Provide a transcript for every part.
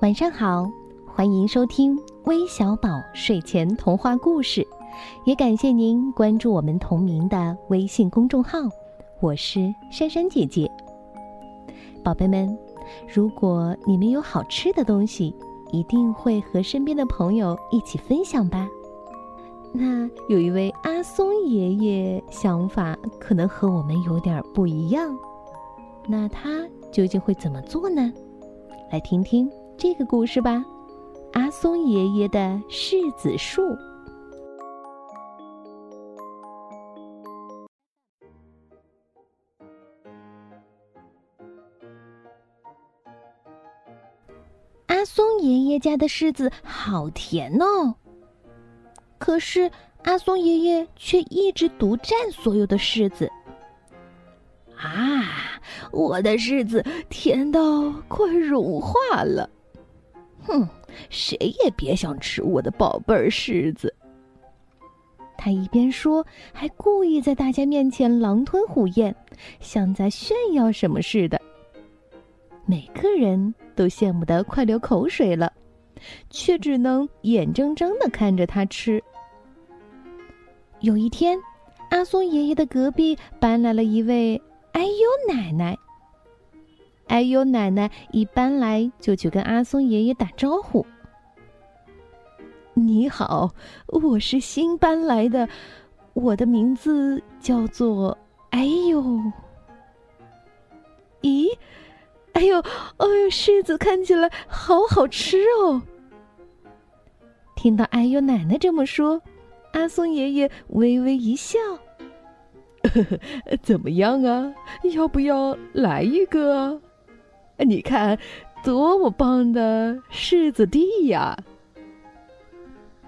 晚上好，欢迎收听微小宝睡前童话故事，也感谢您关注我们同名的微信公众号。我是珊珊姐姐。宝贝们，如果你们有好吃的东西，一定会和身边的朋友一起分享吧？那有一位阿松爷爷，想法可能和我们有点不一样，那他究竟会怎么做呢？来听听。这个故事吧，阿松爷爷的柿子树。阿松爷爷家的柿子好甜哦，可是阿松爷爷却一直独占所有的柿子。啊，我的柿子甜到快融化了。哼，谁也别想吃我的宝贝儿柿子。他一边说，还故意在大家面前狼吞虎咽，像在炫耀什么似的。每个人都羡慕的快流口水了，却只能眼睁睁的看着他吃。有一天，阿松爷爷的隔壁搬来了一位哎呦奶奶。哎呦，奶奶一搬来就去跟阿松爷爷打招呼。你好，我是新搬来的，我的名字叫做哎呦。咦，哎呦，哎呦，柿子看起来好好吃哦。听到哎呦奶奶这么说，阿松爷爷微微一笑。呵 呵怎么样啊？要不要来一个啊？你看，多么棒的柿子地呀！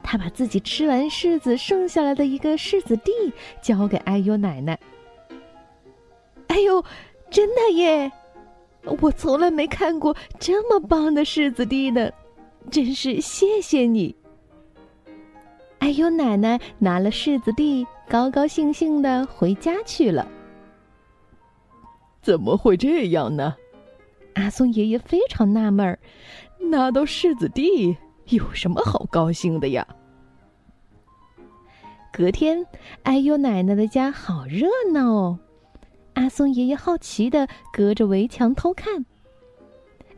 他把自己吃完柿子剩下来的一个柿子地交给哎呦奶奶。哎呦，真的耶！我从来没看过这么棒的柿子地呢，真是谢谢你。哎呦，奶奶拿了柿子地，高高兴兴的回家去了。怎么会这样呢？阿松爷爷非常纳闷儿，拿到柿子地有什么好高兴的呀？隔天，哎呦奶奶的家好热闹哦！阿松爷爷好奇的隔着围墙偷看，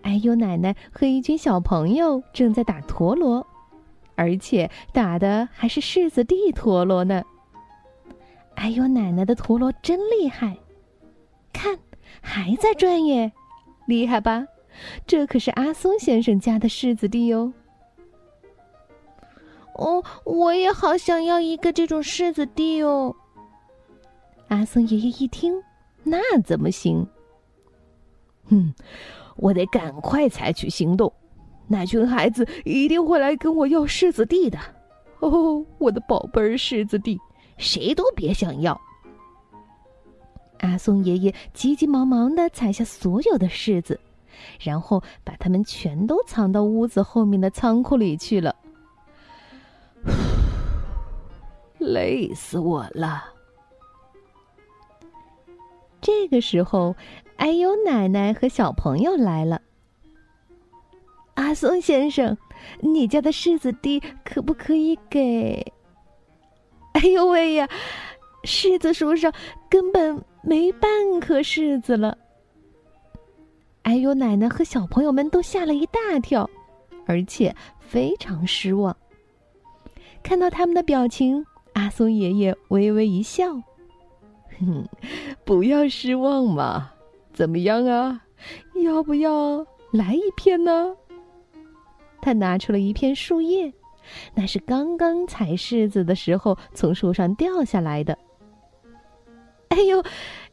哎呦奶奶和一群小朋友正在打陀螺，而且打的还是柿子地陀螺呢。哎呦奶奶的陀螺真厉害，看还在转耶！厉害吧？这可是阿松先生家的柿子地哦。哦，我也好想要一个这种柿子地哦。阿松爷爷一听，那怎么行？哼，我得赶快采取行动，那群孩子一定会来跟我要柿子地的。哦，我的宝贝儿柿子地，谁都别想要。阿松爷爷急急忙忙的采下所有的柿子，然后把它们全都藏到屋子后面的仓库里去了。累死我了！这个时候，哎呦，奶奶和小朋友来了。阿松先生，你家的柿子地可不可以给？哎呦喂呀，柿子树上根本……没半颗柿子了。哎呦，奶奶和小朋友们都吓了一大跳，而且非常失望。看到他们的表情，阿松爷爷微微一笑：“哼，不要失望嘛，怎么样啊？要不要来一片呢？”他拿出了一片树叶，那是刚刚采柿子的时候从树上掉下来的。哎呦，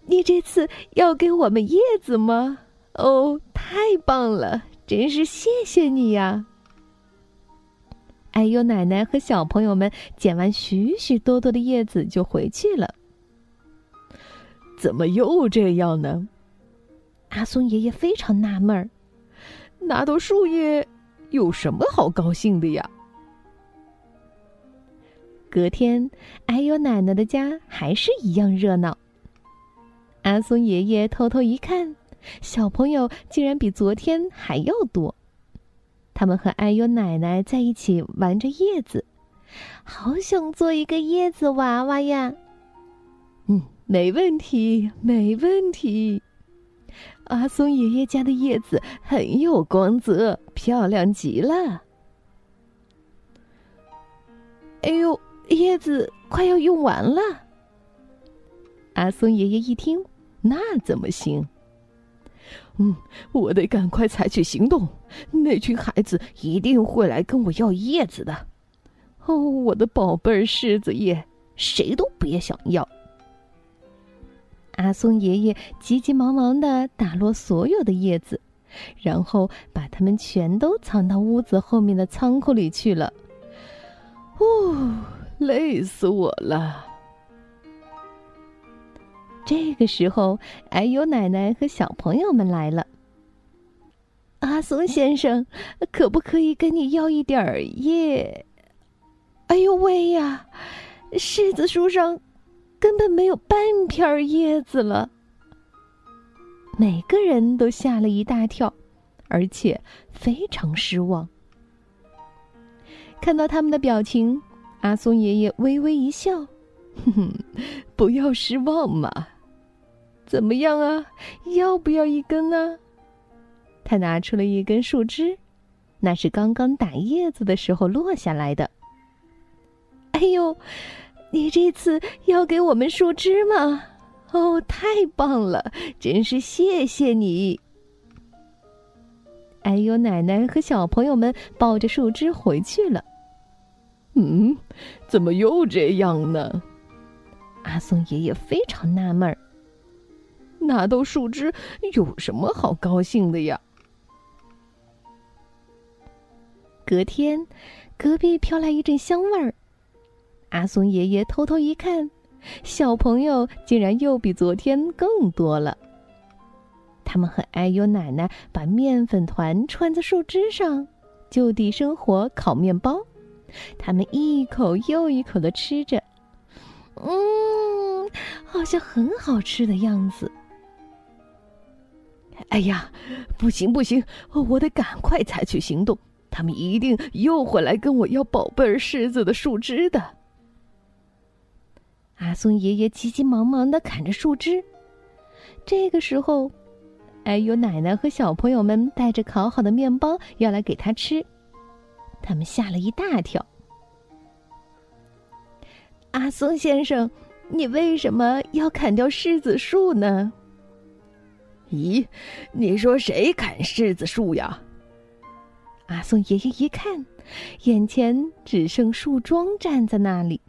你这次要给我们叶子吗？哦，太棒了，真是谢谢你呀！哎呦，奶奶和小朋友们捡完许许多多的叶子就回去了。怎么又这样呢？阿松爷爷非常纳闷儿，拿到树叶有什么好高兴的呀？隔天，哎呦，奶奶的家还是一样热闹。阿松爷爷偷偷一看，小朋友竟然比昨天还要多。他们和哎呦奶奶在一起玩着叶子，好想做一个叶子娃娃呀！嗯，没问题，没问题。阿松爷爷家的叶子很有光泽，漂亮极了。哎呦，叶子快要用完了。阿松爷爷一听，那怎么行？嗯，我得赶快采取行动。那群孩子一定会来跟我要叶子的。哦，我的宝贝儿柿子叶，谁都别想要。阿松爷爷急急忙忙的打落所有的叶子，然后把它们全都藏到屋子后面的仓库里去了。哦，累死我了！这个时候，哎呦，奶奶和小朋友们来了。阿松先生，可不可以跟你要一点叶？哎呦喂呀，柿子树上根本没有半片叶子了。每个人都吓了一大跳，而且非常失望。看到他们的表情，阿松爷爷微微一笑：“哼哼，不要失望嘛。怎么样啊？要不要一根呢？”他拿出了一根树枝，那是刚刚打叶子的时候落下来的。哎呦，你这次要给我们树枝吗？哦，太棒了！真是谢谢你。哎呦，奶奶和小朋友们抱着树枝回去了。嗯，怎么又这样呢？阿松爷爷非常纳闷儿。拿到树枝有什么好高兴的呀？隔天，隔壁飘来一阵香味儿。阿松爷爷偷偷一看，小朋友竟然又比昨天更多了。他们和哎呦奶奶把面粉团串在树枝上，就地生火烤面包。他们一口又一口的吃着，嗯，好像很好吃的样子。哎呀，不行不行，我得赶快采取行动！他们一定又会来跟我要宝贝儿狮子的树枝的。阿松爷爷急急忙忙的砍着树枝。这个时候，哎呦，奶奶和小朋友们带着烤好的面包要来给他吃。他们吓了一大跳。阿松先生，你为什么要砍掉柿子树呢？咦，你说谁砍柿子树呀？阿松爷爷一看，眼前只剩树桩站在那里，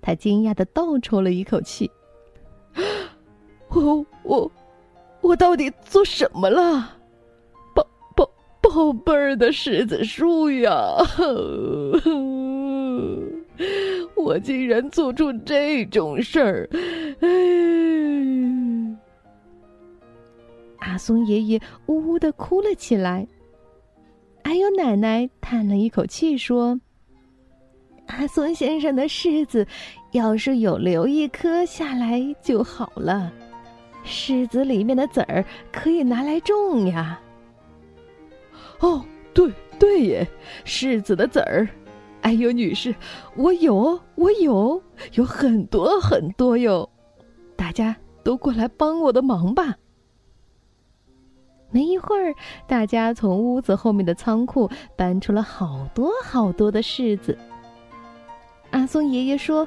他惊讶的倒抽了一口气：“ 我我我到底做什么了？”宝宝贝儿的柿子树呀！我竟然做出这种事儿！阿松爷爷呜呜的哭了起来。哎呦，奶奶叹了一口气说：“阿松先生的柿子，要是有留一颗下来就好了。柿子里面的籽儿可以拿来种呀。”哦，对对耶，柿子的籽儿，哎呦，女士，我有，我有，有很多很多哟，大家都过来帮我的忙吧。没一会儿，大家从屋子后面的仓库搬出了好多好多的柿子。阿松爷爷说：“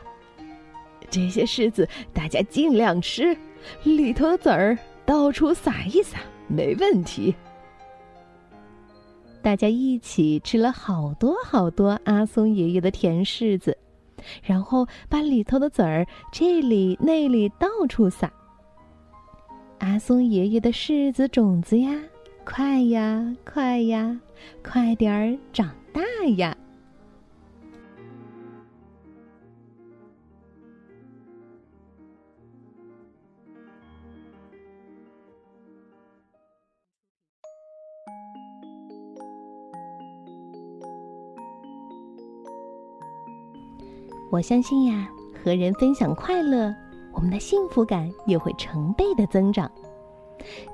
这些柿子大家尽量吃，里头的籽儿到处撒一撒，没问题。”大家一起吃了好多好多阿松爷爷的甜柿子，然后把里头的籽儿这里那里到处撒。阿松爷爷的柿子种子呀，快呀快呀，快点儿长大呀！我相信呀，和人分享快乐，我们的幸福感也会成倍的增长。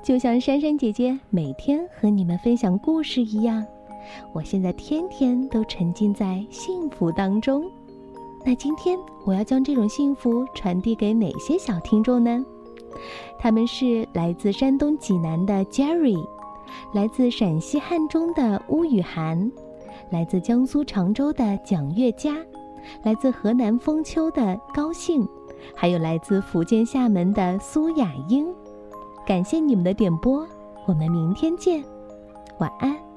就像珊珊姐姐每天和你们分享故事一样，我现在天天都沉浸在幸福当中。那今天我要将这种幸福传递给哪些小听众呢？他们是来自山东济南的 Jerry，来自陕西汉中的乌雨涵，来自江苏常州的蒋月佳，来自河南封丘的高兴，还有来自福建厦门的苏雅英。感谢你们的点播，我们明天见，晚安。